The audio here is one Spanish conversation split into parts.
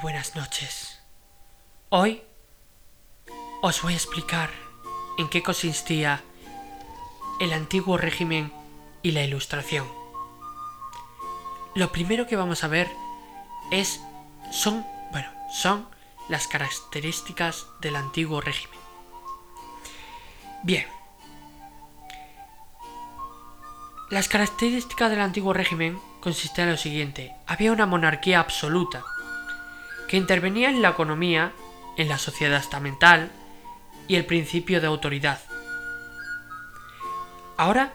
buenas noches. Hoy os voy a explicar en qué consistía el antiguo régimen y la ilustración. Lo primero que vamos a ver es son, bueno, son las características del antiguo régimen. Bien. Las características del antiguo régimen consistían en lo siguiente. Había una monarquía absoluta que intervenía en la economía, en la sociedad estamental y el principio de autoridad. Ahora,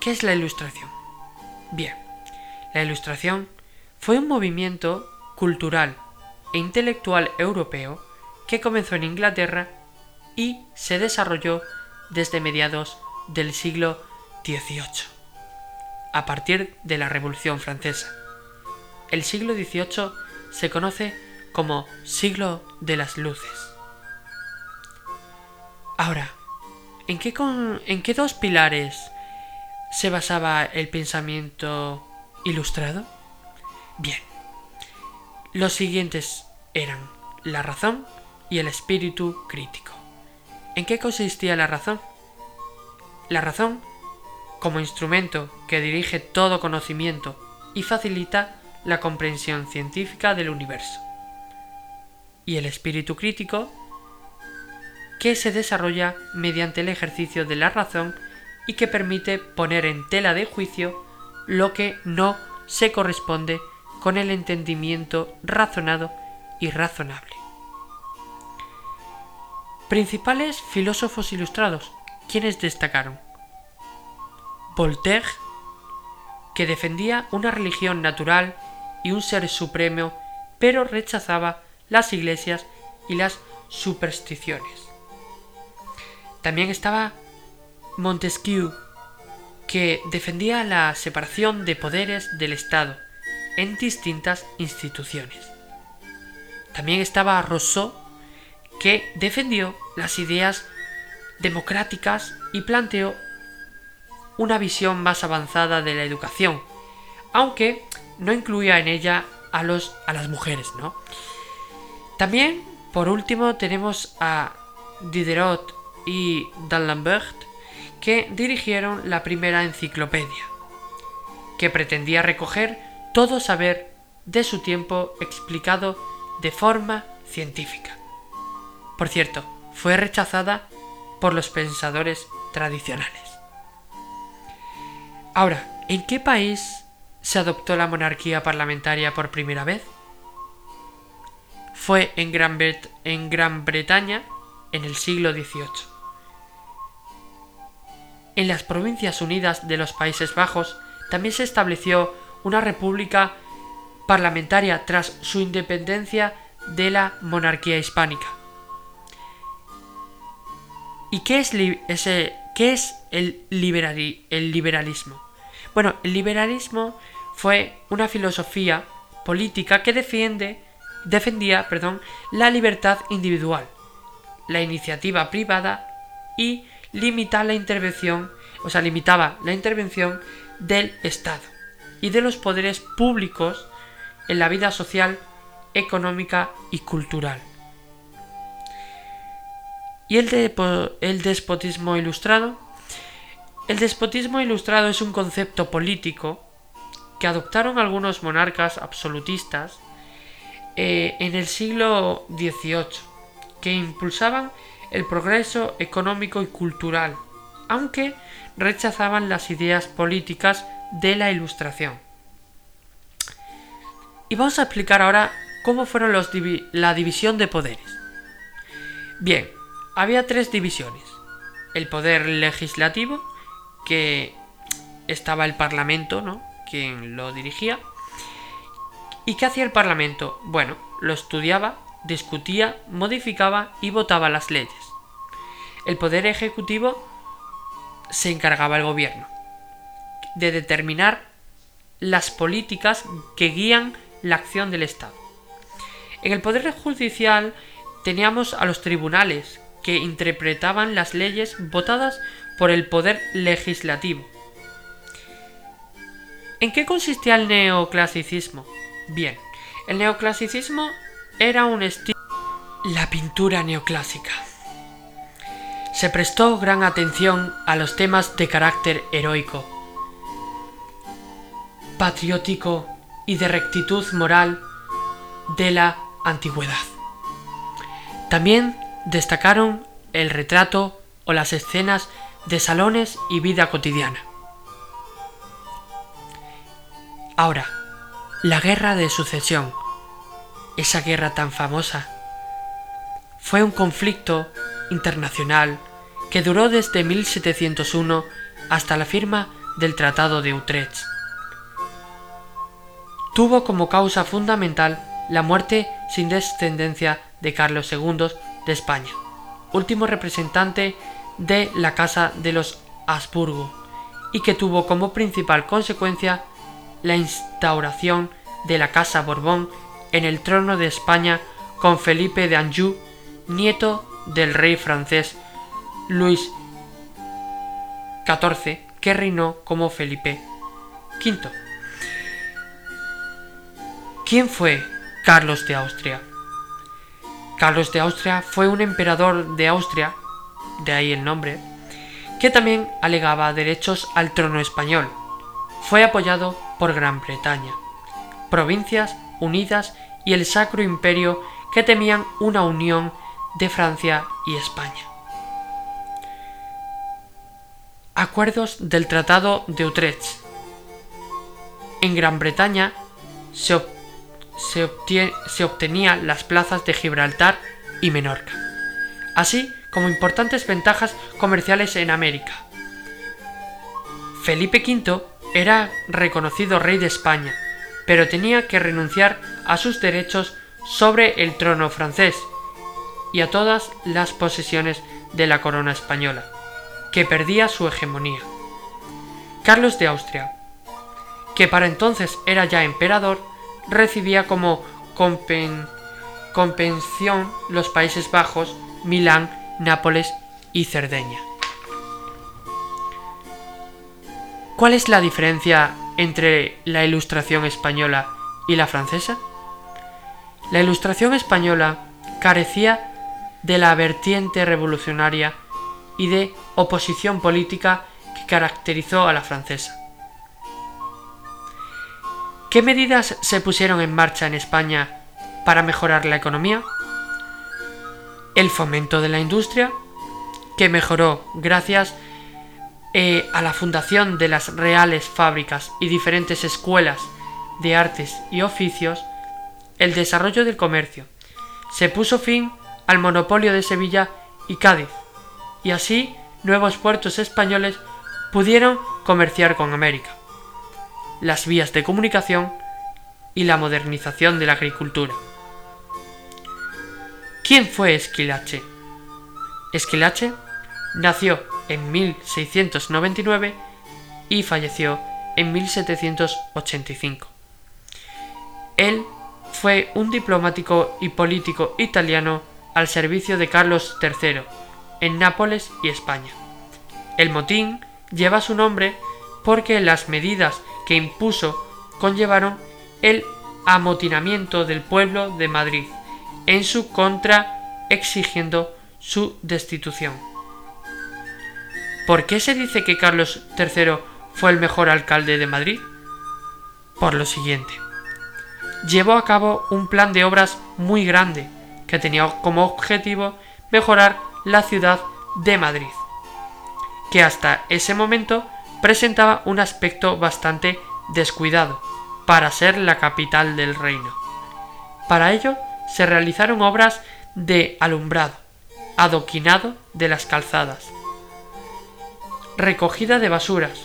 ¿qué es la ilustración? Bien, la ilustración fue un movimiento cultural e intelectual europeo que comenzó en Inglaterra y se desarrolló desde mediados del siglo XVIII, a partir de la Revolución Francesa. El siglo XVIII se conoce como siglo de las luces. Ahora, ¿en qué, ¿en qué dos pilares se basaba el pensamiento ilustrado? Bien, los siguientes eran la razón y el espíritu crítico. ¿En qué consistía la razón? La razón, como instrumento que dirige todo conocimiento y facilita la comprensión científica del universo. Y el espíritu crítico, que se desarrolla mediante el ejercicio de la razón y que permite poner en tela de juicio lo que no se corresponde con el entendimiento razonado y razonable. Principales filósofos ilustrados, quienes destacaron. Voltaire, que defendía una religión natural y un ser supremo, pero rechazaba las iglesias y las supersticiones. También estaba Montesquieu, que defendía la separación de poderes del Estado en distintas instituciones. También estaba Rousseau, que defendió las ideas democráticas y planteó una visión más avanzada de la educación, aunque no incluía en ella a, los, a las mujeres, ¿no? También, por último, tenemos a Diderot y D'Alembert, que dirigieron la primera enciclopedia, que pretendía recoger todo saber de su tiempo explicado de forma científica. Por cierto, fue rechazada por los pensadores tradicionales. Ahora, ¿en qué país se adoptó la monarquía parlamentaria por primera vez? Fue en Gran, en Gran Bretaña en el siglo XVIII. En las Provincias Unidas de los Países Bajos también se estableció una república parlamentaria tras su independencia de la monarquía hispánica. ¿Y qué es, qué es el, el liberalismo? Bueno, el liberalismo fue una filosofía política que defendía perdón, la libertad individual, la iniciativa privada y limita la intervención, o sea, limitaba la intervención del Estado y de los poderes públicos en la vida social, económica y cultural. ¿Y el, de, el despotismo ilustrado? El despotismo ilustrado es un concepto político que adoptaron algunos monarcas absolutistas eh, en el siglo XVIII, que impulsaban el progreso económico y cultural, aunque rechazaban las ideas políticas de la Ilustración. Y vamos a explicar ahora cómo fueron los la división de poderes. Bien, había tres divisiones. El poder legislativo, que estaba el Parlamento, ¿no? Quien lo dirigía. ¿Y qué hacía el Parlamento? Bueno, lo estudiaba, discutía, modificaba y votaba las leyes. el poder ejecutivo se encargaba el gobierno de determinar las políticas que guían la acción del Estado. En el poder judicial teníamos a los tribunales que interpretaban las leyes votadas por el poder legislativo. ¿En qué consistía el neoclasicismo? Bien, el neoclasicismo era un estilo... La pintura neoclásica. Se prestó gran atención a los temas de carácter heroico, patriótico y de rectitud moral de la antigüedad. También destacaron el retrato o las escenas de salones y vida cotidiana. Ahora, la guerra de sucesión, esa guerra tan famosa, fue un conflicto internacional que duró desde 1701 hasta la firma del Tratado de Utrecht. Tuvo como causa fundamental la muerte sin descendencia de Carlos II de España, último representante de la Casa de los Habsburgo, y que tuvo como principal consecuencia la instauración de la Casa Borbón en el trono de España con Felipe de Anjou, nieto del rey francés Luis XIV, que reinó como Felipe V. ¿Quién fue Carlos de Austria? Carlos de Austria fue un emperador de Austria, de ahí el nombre, que también alegaba derechos al trono español. Fue apoyado por Gran Bretaña, provincias unidas y el Sacro Imperio que temían una unión de Francia y España. Acuerdos del Tratado de Utrecht. En Gran Bretaña se, se, obtenía las plazas de Gibraltar y Menorca, así como importantes ventajas comerciales en América. Felipe V era reconocido rey de España, pero tenía que renunciar a sus derechos sobre el trono francés y a todas las posesiones de la corona española que perdía su hegemonía. Carlos de Austria, que para entonces era ya emperador, recibía como compensación los Países Bajos, Milán, Nápoles y Cerdeña. ¿Cuál es la diferencia entre la Ilustración española y la francesa? La Ilustración española carecía de la vertiente revolucionaria y de oposición política que caracterizó a la francesa. ¿Qué medidas se pusieron en marcha en España para mejorar la economía? El fomento de la industria, que mejoró gracias eh, a la fundación de las reales fábricas y diferentes escuelas de artes y oficios, el desarrollo del comercio. Se puso fin al monopolio de Sevilla y Cádiz, y así nuevos puertos españoles pudieron comerciar con América. Las vías de comunicación y la modernización de la agricultura. ¿Quién fue Esquilache? Esquilache nació en 1699 y falleció en 1785. Él fue un diplomático y político italiano al servicio de Carlos III en Nápoles y España. El motín lleva su nombre porque las medidas que impuso conllevaron el amotinamiento del pueblo de Madrid en su contra exigiendo su destitución. ¿Por qué se dice que Carlos III fue el mejor alcalde de Madrid? Por lo siguiente. Llevó a cabo un plan de obras muy grande que tenía como objetivo mejorar la ciudad de Madrid, que hasta ese momento presentaba un aspecto bastante descuidado para ser la capital del reino. Para ello se realizaron obras de alumbrado, adoquinado de las calzadas, recogida de basuras,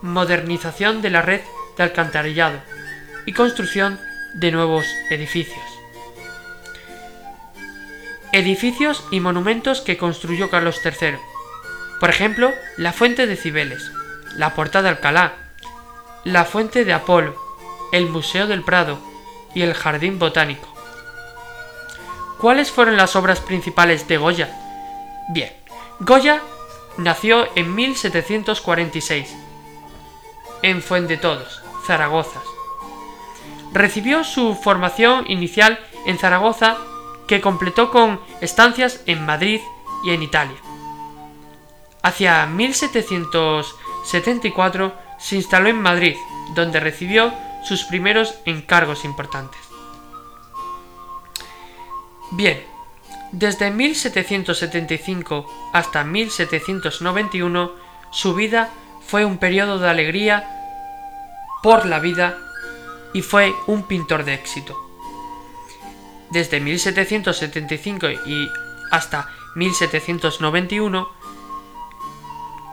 modernización de la red de alcantarillado y construcción de nuevos edificios. Edificios y monumentos que construyó Carlos III. Por ejemplo, la Fuente de Cibeles, la Puerta de Alcalá, la Fuente de Apolo, el Museo del Prado y el Jardín Botánico. ¿Cuáles fueron las obras principales de Goya? Bien, Goya nació en 1746 en Fuendetodos, Zaragoza. Recibió su formación inicial en Zaragoza que completó con estancias en Madrid y en Italia. Hacia 1774 se instaló en Madrid, donde recibió sus primeros encargos importantes. Bien, desde 1775 hasta 1791 su vida fue un periodo de alegría por la vida y fue un pintor de éxito. Desde 1775 y hasta 1791,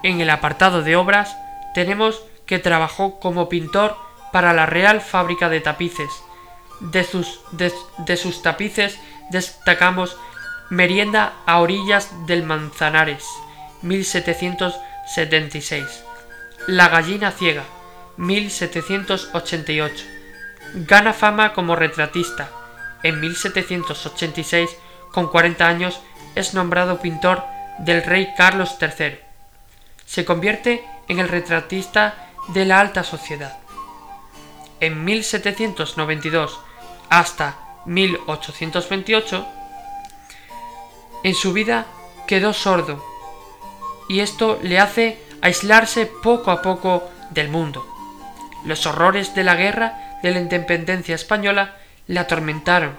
en el apartado de obras tenemos que trabajó como pintor para la Real Fábrica de Tapices. De sus, de, sus tapices destacamos Merienda a orillas del Manzanares, 1776. La gallina ciega, 1788. Gana fama como retratista. En 1786, con 40 años, es nombrado pintor del rey Carlos III. Se convierte en el retratista de la alta sociedad. En 1792 hasta 1828, en su vida quedó sordo y esto le hace aislarse poco a poco del mundo. Los horrores de la guerra de la independencia española le atormentaron.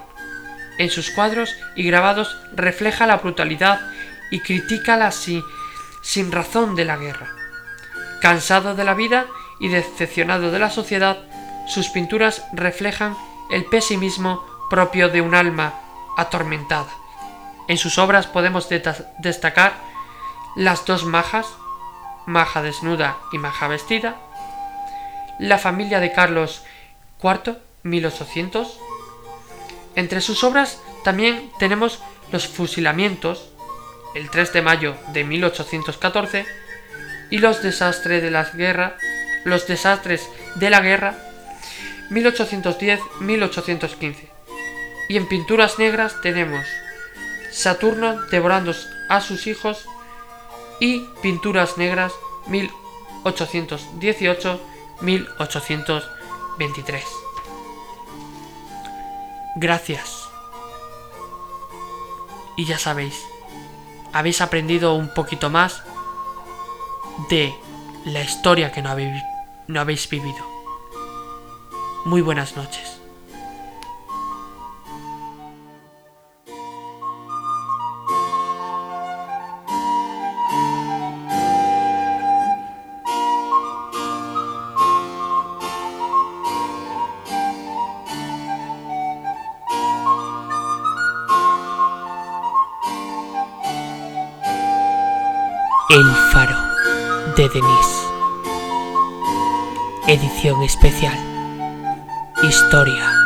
En sus cuadros y grabados refleja la brutalidad y critica la sin, sin razón de la guerra. Cansado de la vida y decepcionado de la sociedad, sus pinturas reflejan el pesimismo propio de un alma atormentada. En sus obras podemos destacar las dos majas, maja desnuda y maja vestida, la familia de Carlos IV, 1800. Entre sus obras también tenemos los fusilamientos, el 3 de mayo de 1814, y los desastres de la guerra, los desastres de la guerra 1810-1815. Y en pinturas negras tenemos Saturno devorando a sus hijos y pinturas negras 1818-1823. Gracias. Y ya sabéis, habéis aprendido un poquito más de la historia que no habéis, no habéis vivido. Muy buenas noches. El Faro de Denis. Edición especial. Historia